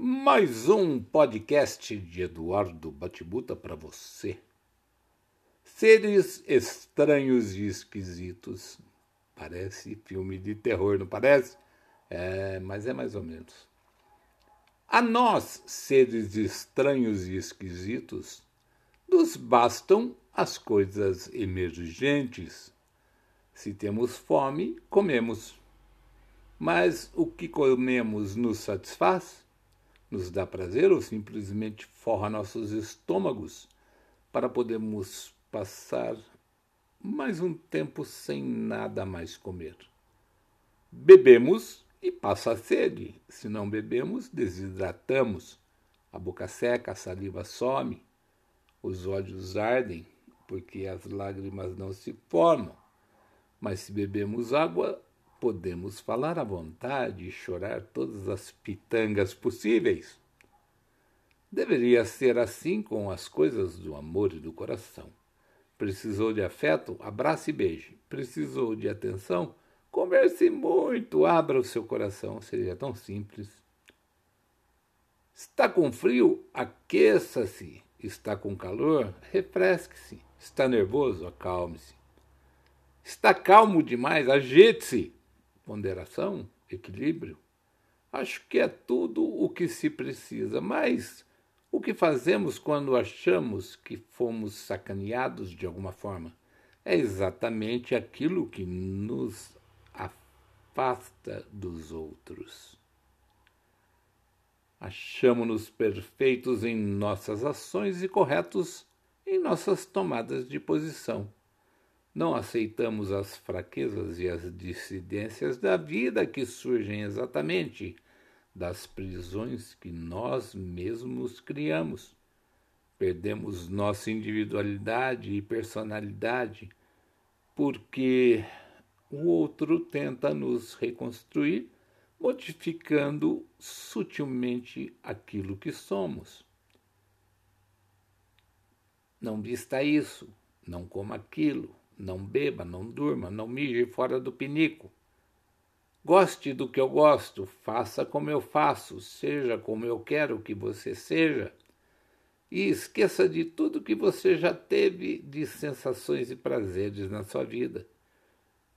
Mais um podcast de Eduardo Batibuta para você. Seres estranhos e esquisitos. Parece filme de terror, não parece? É, mas é mais ou menos. A nós, seres estranhos e esquisitos, nos bastam as coisas emergentes. Se temos fome, comemos. Mas o que comemos nos satisfaz? Nos dá prazer ou simplesmente forra nossos estômagos para podermos passar mais um tempo sem nada mais comer. Bebemos e passa a sede. Se não bebemos, desidratamos. A boca seca, a saliva some, os olhos ardem, porque as lágrimas não se formam. Mas se bebemos água, podemos falar à vontade e chorar todas as pitangas possíveis. Deveria ser assim com as coisas do amor e do coração. Precisou de afeto? Abrace e beije. Precisou de atenção? Converse muito, abra o seu coração, seria tão simples. Está com frio? Aqueça-se. Está com calor? Refresque-se. Está nervoso? Acalme-se. Está calmo demais? Agite-se ponderação, equilíbrio, acho que é tudo o que se precisa. Mas o que fazemos quando achamos que fomos sacaneados de alguma forma? É exatamente aquilo que nos afasta dos outros. Achamos-nos perfeitos em nossas ações e corretos em nossas tomadas de posição. Não aceitamos as fraquezas e as dissidências da vida que surgem exatamente das prisões que nós mesmos criamos. Perdemos nossa individualidade e personalidade porque o outro tenta nos reconstruir, modificando sutilmente aquilo que somos. Não vista isso, não coma aquilo, não beba, não durma, não mije fora do pinico. Goste do que eu gosto, faça como eu faço, seja como eu quero que você seja. E esqueça de tudo que você já teve de sensações e prazeres na sua vida.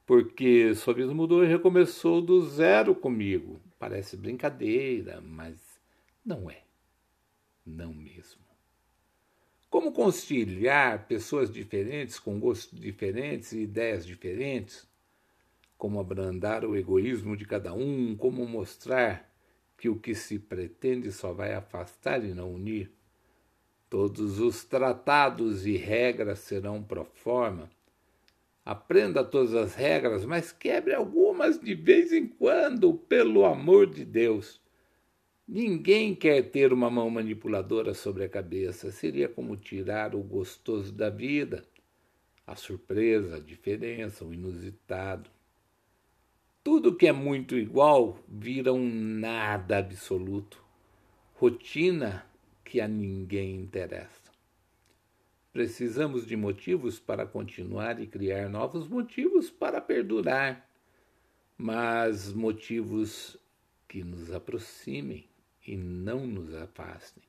Porque sua vida mudou e recomeçou do zero comigo. Parece brincadeira, mas não é. Não mesmo. Como conciliar pessoas diferentes, com gostos diferentes e ideias diferentes? Como abrandar o egoísmo de cada um? Como mostrar que o que se pretende só vai afastar e não unir? Todos os tratados e regras serão pro forma. Aprenda todas as regras, mas quebre algumas de vez em quando, pelo amor de Deus. Ninguém quer ter uma mão manipuladora sobre a cabeça. Seria como tirar o gostoso da vida, a surpresa, a diferença, o inusitado. Tudo que é muito igual vira um nada absoluto, rotina que a ninguém interessa. Precisamos de motivos para continuar e criar novos motivos para perdurar, mas motivos que nos aproximem e não nos afastem.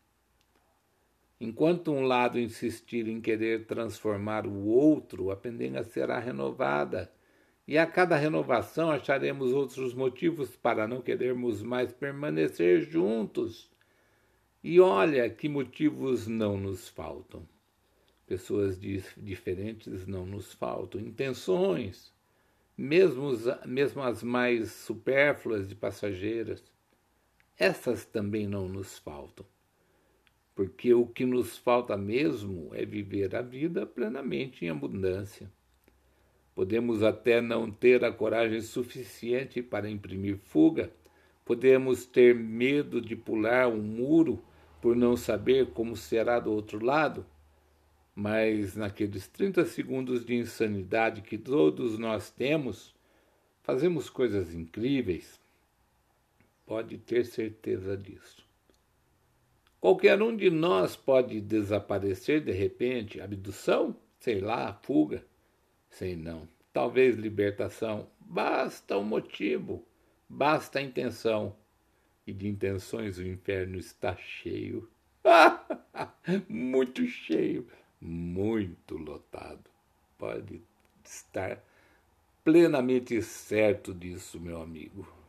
Enquanto um lado insistir em querer transformar o outro, a pendenga será renovada, e a cada renovação acharemos outros motivos para não querermos mais permanecer juntos. E olha que motivos não nos faltam. Pessoas diferentes não nos faltam, intenções, mesmo, mesmo as mais supérfluas e passageiras essas também não nos faltam. Porque o que nos falta mesmo é viver a vida plenamente em abundância. Podemos até não ter a coragem suficiente para imprimir fuga, podemos ter medo de pular um muro por não saber como será do outro lado, mas naqueles 30 segundos de insanidade que todos nós temos, fazemos coisas incríveis, Pode ter certeza disso. Qualquer um de nós pode desaparecer de repente, abdução, sei lá, fuga, sei não, talvez libertação. Basta o motivo, basta a intenção. E de intenções o inferno está cheio. muito cheio, muito lotado. Pode estar plenamente certo disso, meu amigo.